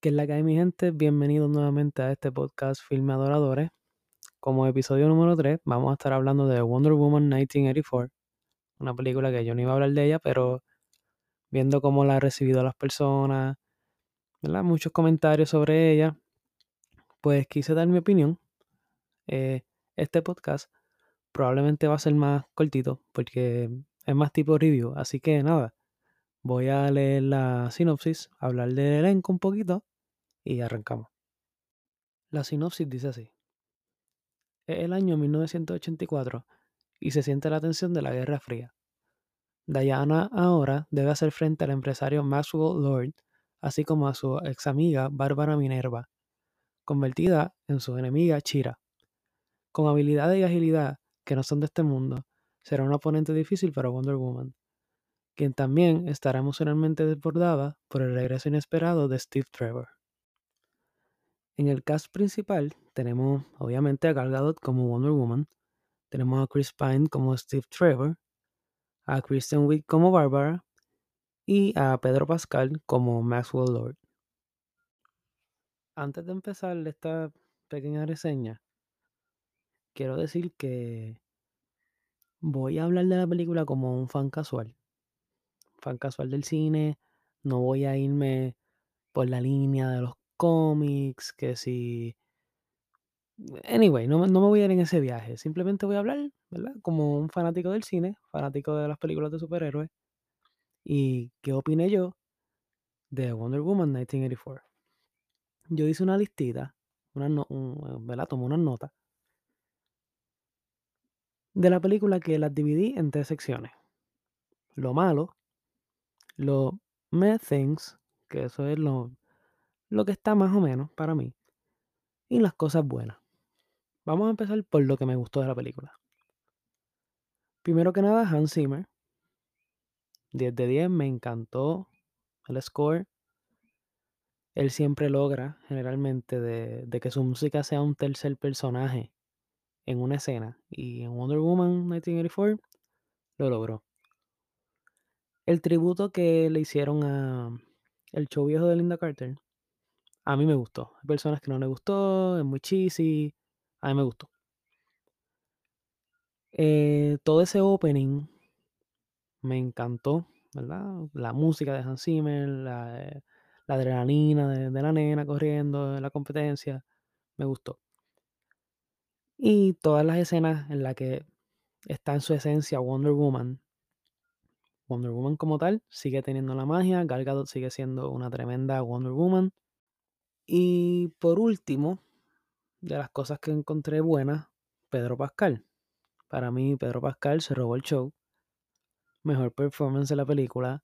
¿Qué es la que hay, mi gente? Bienvenidos nuevamente a este podcast Filme Adoradores. Como episodio número 3, vamos a estar hablando de Wonder Woman 1984, una película que yo no iba a hablar de ella, pero viendo cómo la han recibido las personas, ¿verdad? muchos comentarios sobre ella, pues quise dar mi opinión. Eh, este podcast probablemente va a ser más cortito porque es más tipo review, así que nada, voy a leer la sinopsis, hablar del elenco un poquito y arrancamos. La sinopsis dice así. Es el año 1984 y se siente la tensión de la Guerra Fría. Diana ahora debe hacer frente al empresario Maxwell Lord, así como a su ex amiga Bárbara Minerva, convertida en su enemiga Chira. Con habilidades y agilidad que no son de este mundo, será un oponente difícil para Wonder Woman, quien también estará emocionalmente desbordada por el regreso inesperado de Steve Trevor. En el cast principal tenemos obviamente a Gal Gadot como Wonder Woman, tenemos a Chris Pine como Steve Trevor, a Kristen Wiig como Barbara y a Pedro Pascal como Maxwell Lord. Antes de empezar esta pequeña reseña, quiero decir que voy a hablar de la película como un fan casual. Fan casual del cine, no voy a irme por la línea de los cómics, que si... Anyway, no, no, me voy a ir en ese viaje. Simplemente voy a hablar, ¿verdad? Como un fanático del cine, fanático de las películas de superhéroes. Y qué opiné yo de Wonder Woman 1984. Yo hice una listita, una no, un, ¿verdad? Tomé unas notas de la película que las dividí en tres secciones. Lo malo, lo meh things, que eso es lo, lo que está más o menos para mí, y las cosas buenas. Vamos a empezar por lo que me gustó de la película. Primero que nada, Hans Zimmer. 10 de 10, me encantó el score. Él siempre logra, generalmente, de, de, que su música sea un tercer personaje en una escena. Y en Wonder Woman 1984 lo logró. El tributo que le hicieron a el show viejo de Linda Carter, a mí me gustó. Hay personas que no le gustó, es muy cheesy. A mí me gustó. Eh, todo ese opening me encantó, ¿verdad? La música de Hans Zimmer, la, eh, adrenalina de, la nena corriendo en la competencia, me gustó. Y todas las escenas en las que está en su esencia Wonder Woman. Wonder Woman como tal sigue teniendo la magia, Gal Gadot sigue siendo una tremenda Wonder Woman. Y por último, de las cosas que encontré buenas, Pedro Pascal. Para mí, Pedro Pascal se robó el show. Mejor performance de la película.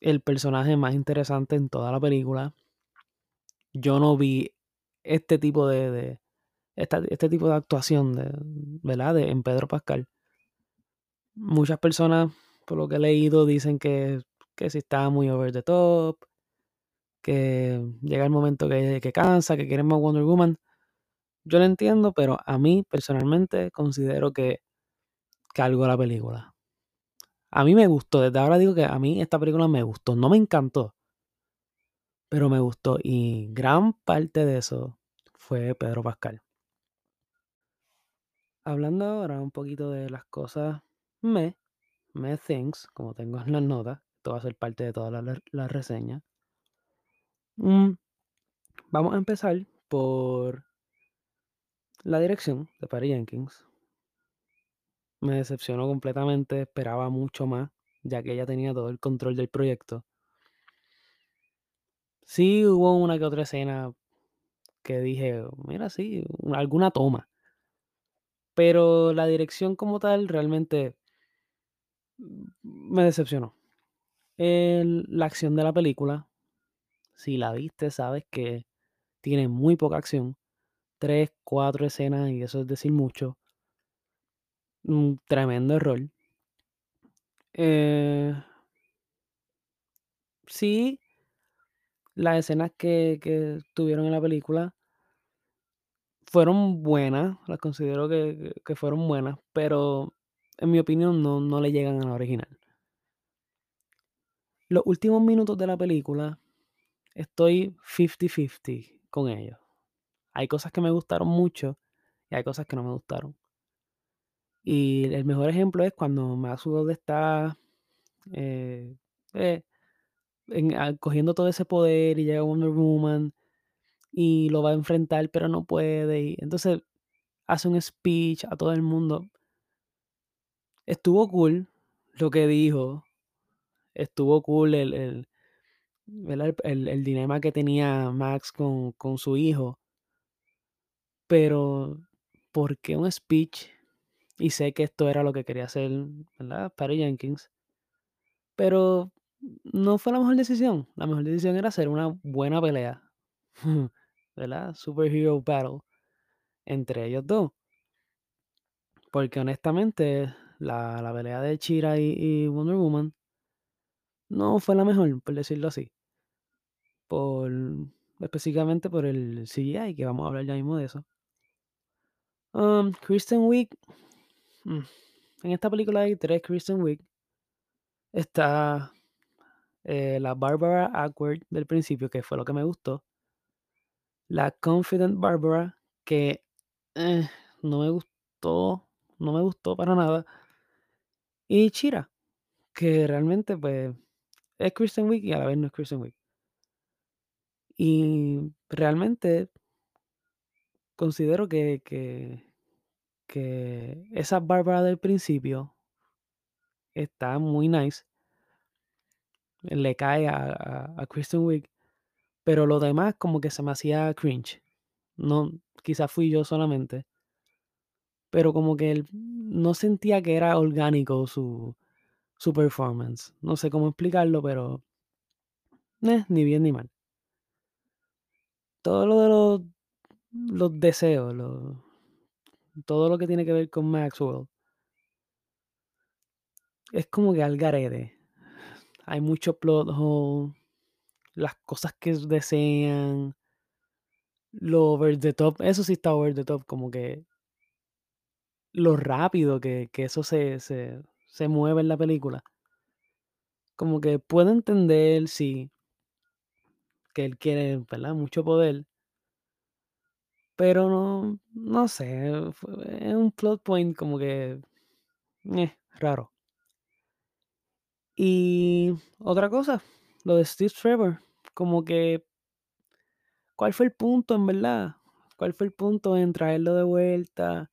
El personaje más interesante en toda la película. Yo no vi este tipo de. de esta, este tipo de actuación de, ¿verdad? De, en Pedro Pascal. Muchas personas, por lo que he leído, dicen que, que si está muy over the top. Que llega el momento que, que cansa, que quieren más Wonder Woman. Yo lo entiendo, pero a mí personalmente considero que cargo la película. A mí me gustó, desde ahora digo que a mí esta película me gustó, no me encantó, pero me gustó y gran parte de eso fue Pedro Pascal. Hablando ahora un poquito de las cosas me, me things, como tengo en las notas, esto va a ser parte de toda la, la reseña. Mm, vamos a empezar por la dirección de Patty Jenkins. Me decepcionó completamente, esperaba mucho más, ya que ella tenía todo el control del proyecto. Sí hubo una que otra escena que dije, mira, sí, alguna toma. Pero la dirección como tal realmente me decepcionó. La acción de la película, si la viste, sabes que tiene muy poca acción. Tres, cuatro escenas y eso es decir mucho. Un tremendo error. Eh, sí, las escenas que, que, tuvieron en la película fueron buenas, las considero que, que, fueron buenas, pero en mi opinión no, no le llegan a la original. Los últimos minutos de la película estoy 50-50 con ellos. Hay cosas que me gustaron mucho y hay cosas que no me gustaron. Y el mejor ejemplo es cuando Maxwell está eh, eh, ah, cogiendo todo ese poder y llega Wonder Woman y lo va a enfrentar, pero no puede. Y entonces hace un speech a todo el mundo. Estuvo cool lo que dijo. Estuvo cool el, el. El, el- el dilema que tenía Max con, con su hijo. Pero, ¿por qué un speech? Y sé que esto era lo que quería hacer, ¿verdad? Jenkins. Pero no fue la mejor decisión. La mejor decisión era hacer una buena pelea. ¿Verdad? Superhero battle entre ellos dos. Porque honestamente, la, la pelea de Chira y, y Wonder Woman no fue la mejor, por decirlo así. Por, específicamente por el CGI, que vamos a hablar ya mismo de eso. Um, Kristen Wiig. mm, En esta película hay tres Kristen Wiig. Está eh, la Barbara Awkward del principio, que fue lo que me gustó. La Confident Barbara, que eh, no me gustó, no me gustó para nada. Y Chira, que realmente pues es Kristen Wiig y a la vez no es Kristen Wiig. Y realmente considero que, que, esa Bárbara del principio está muy nice. Le cae a, a, a Kristen Wiig. Pero lo demás como que se me hacía cringe. No, quizás fui yo solamente. Pero como que él, no sentía que era orgánico su, su performance. No sé cómo explicarlo, pero eh, ni bien ni mal. Todo lo de los, los deseos, todo lo que tiene que ver con Maxwell, es como que al garete. Hay mucho plot hole, las cosas que desean, lo over the top, eso sí está over the top, como que lo rápido que, que eso se, se, se mueve en la película. Como que puedo entender, sí, que él quiere, ¿verdad? Mucho poder. Pero no, no sé, es un plot point como que eh, raro. Y otra cosa, lo de Steve Trevor, como que, ¿cuál fue el punto en verdad? ¿Cuál fue el punto en traerlo de vuelta?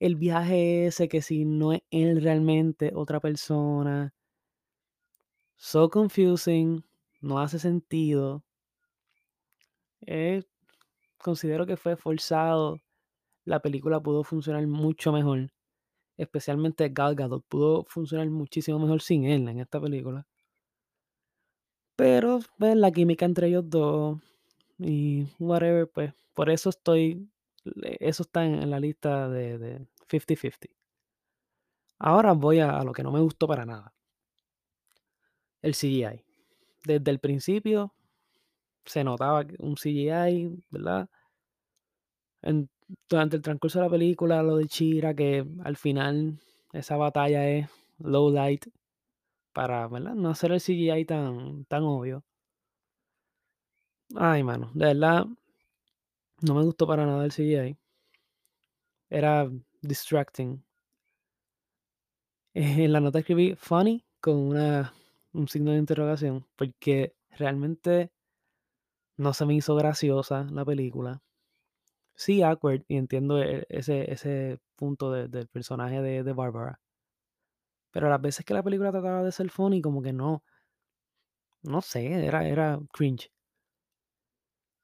El viaje ese que si no es él realmente, otra persona. So confusing, no hace sentido. Eh, considero que fue forzado. La película pudo funcionar mucho mejor. Especialmente Gal Gadot pudo funcionar muchísimo mejor sin él en esta película. Pero, pues, la química entre ellos dos y whatever, pues, por eso estoy, le- eso está en, la lista de, de 50-50. Ahora voy a lo que no me gustó para nada. El CGI. Desde el principio se notaba un CGI, ¿verdad? Durante el transcurso de la película, lo de Chira, que al final esa batalla es low light para, ¿verdad? No hacer el CGI tan, tan obvio. Ay, mano, de verdad, no me gustó para nada el CGI. Era distracting. Eh, En la nota escribí funny con una, un signo de interrogación, porque realmente no se me hizo graciosa la película. Sí, awkward, y entiendo e- ese, ese punto de- del personaje de, de Barbara. Pero las veces que la película trataba de ser funny, como que no, no sé, era, era cringe.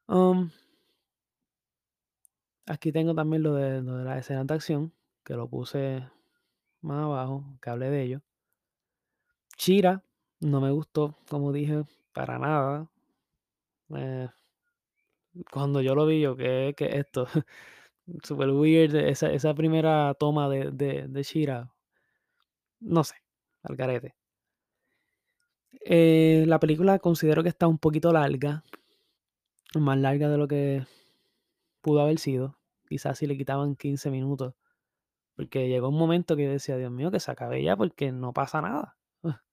Um, aquí tengo también lo de, lo de la escena de acción, que lo puse más abajo, que hablé de ello. Chira, no me gustó, como dije, para nada. Eh, cuando yo lo vi, yo, ¿qué, qué es esto? Super weird, esa, esa primera toma de, de, de Shira. No sé, al garete. Eh, la película considero que está un poquito larga, más larga de lo que pudo haber sido. Quizás si le quitaban 15 minutos. Porque llegó un momento que yo decía, Dios mío, que se acabe ya porque no pasa nada.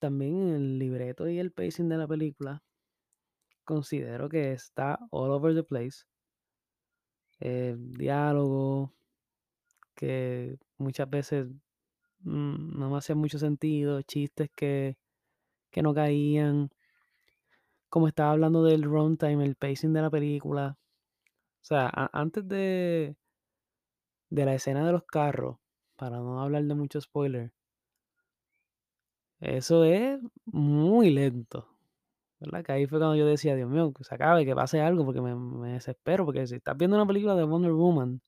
También el libreto y el pacing de la película considero que está all over the place. Eh, diálogo que muchas veces mm, no me hacían mucho sentido, chistes que, que no caían. Como estaba hablando del runtime, el pacing de la película. O sea, antes de, de la escena de los carros, para no hablar de mucho spoiler, eso es muy lento. Que ahí fue cuando yo decía, Dios mío, que se acabe, que pase algo, porque me, me desespero. Porque si estás viendo una película de Wonder Woman,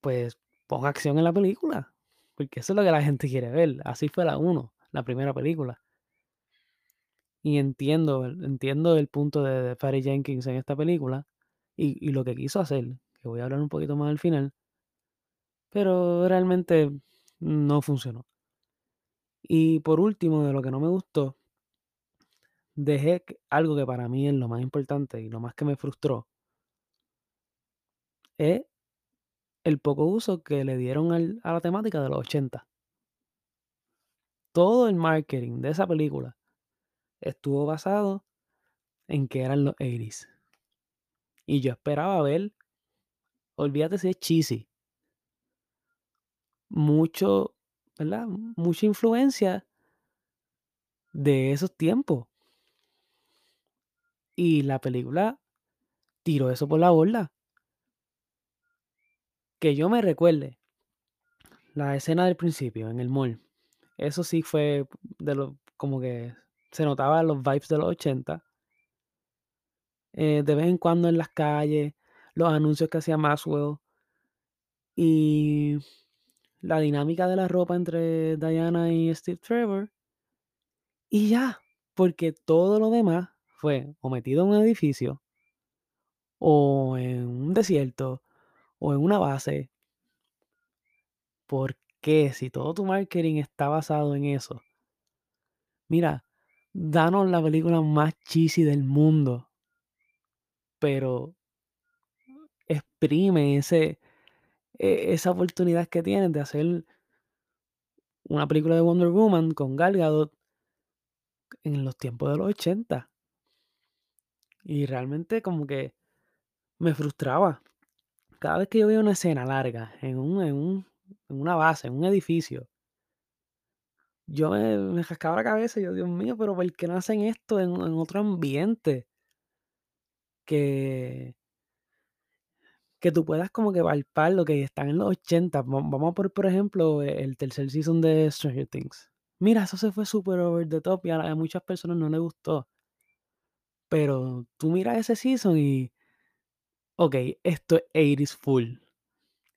pues pon acción en la película. Porque eso es lo que la gente quiere ver. Así fue la 1, la primera película. Y entiendo, entiendo el punto de, de Jenkins en esta película y, y lo que quiso hacer, que voy a hablar un poquito más al final, pero realmente no funcionó. Y por último, de lo que no me gustó, dejé algo que para mí es lo más importante y lo más que me frustró, es el poco uso que le dieron al- a la temática de los 80. Todo el marketing de esa película estuvo basado en que eran los 80s. Y yo esperaba ver, olvídate si es cheesy, mucho, ¿verdad? Mucha influencia de esos tiempos. Y la película tiró eso por la borda. Que yo me recuerde la escena del principio en el mall. Eso sí fue de lo como que se notaban los vibes de los 80. Eh, de vez en cuando en las calles, los anuncios que hacía Maxwell y la dinámica de la ropa entre Diana y Steve Trevor. Y ya, porque todo lo demás fue o metido en un edificio, o en un desierto, o en una base. ¿Por qué? Si todo tu marketing está basado en eso. Mira, danos la película más cheesy del mundo, pero exprime ese, e- esa oportunidad que tienes de hacer una película de Wonder Woman con Gal Gadot en los tiempos de los 80. Y realmente como que me frustraba. Cada vez que yo veía una escena larga en, un, en, un, en una base, en un edificio, yo me, me rascaba la cabeza y yo, Dios mío, pero ¿por qué no hacen esto en, otro ambiente? Que, que tú puedas como que palpar lo que están en los 80. Va- Vamos a por, por ejemplo, e- el tercer season de Stranger Things. Mira, eso se fue súper over the top y a muchas personas no les gustó. Pero tú miras ese season y, ok, esto es 80s full.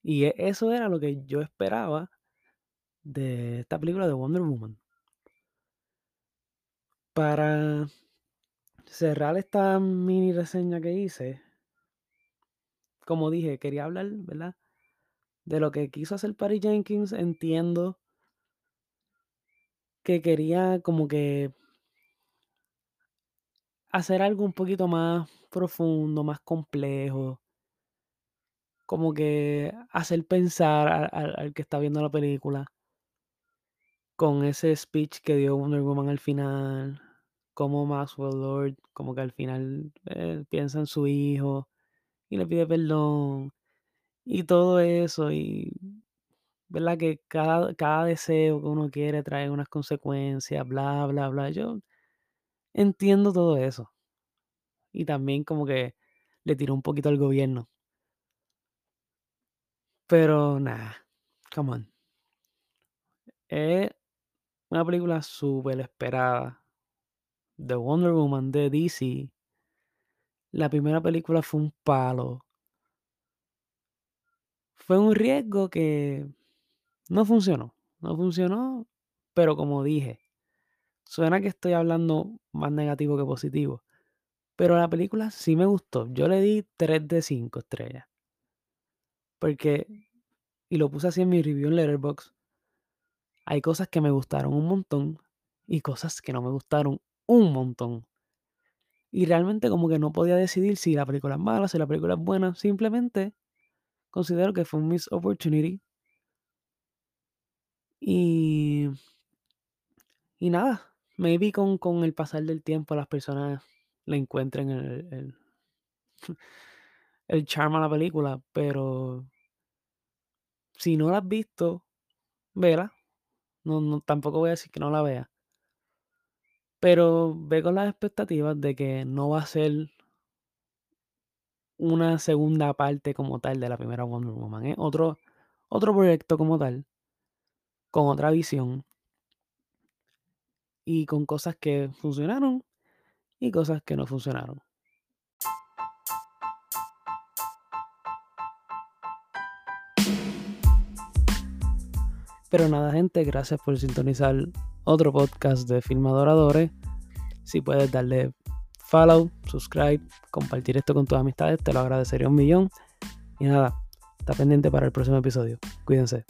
Y e- eso era lo que yo esperaba de esta película de Wonder Woman. Para cerrar esta mini reseña que hice, como dije, quería hablar, ¿verdad? De lo que quiso hacer Patty Jenkins. Entiendo que quería como que hacer algo un poquito más profundo, más complejo. Como que hacer pensar al, que está viendo la película. Con ese speech que dio Wonder Woman al final. Como Maxwell Lord, como que al final eh, piensa en su hijo y le pide perdón. Y todo eso. Y ¿verdad? Que cada, cada deseo que uno quiere trae unas consecuencias, bla, bla, bla. Yo entiendo todo eso. Y también como que le tiró un poquito al gobierno. Pero nada, come on. Es una película súper esperada de Wonder Woman de DC. La primera película fue un palo. Fue un riesgo que no funcionó. No funcionó, pero como dije, suena que estoy hablando más negativo que positivo. Pero la película sí me gustó. Yo le di 3 de 5 estrellas. Porque, y lo puse así en mi review en Letterboxd, hay cosas que me gustaron un montón y cosas que no me gustaron un montón. Y realmente como que no podía decidir si la película es mala, si la película es buena. Simplemente considero que fue un missed opportunity. Y, y nada, maybe con, con el pasar del tiempo las personas le encuentren el, el, el charm a la película, pero si no la has visto, vela. No, no, tampoco voy a decir que no la vea. Pero ve con las expectativas de que no va a ser una segunda parte como tal de la primera Wonder Woman. Es otro, otro proyecto como tal, con otra visión y con cosas que funcionaron y cosas que no funcionaron. Pero nada, gente, gracias por sintonizar otro podcast de Filmadoradores. Si puedes darle follow, subscribe, compartir esto con tus amistades, te lo agradecería un millón. Y nada, está pendiente para el próximo episodio. Cuídense.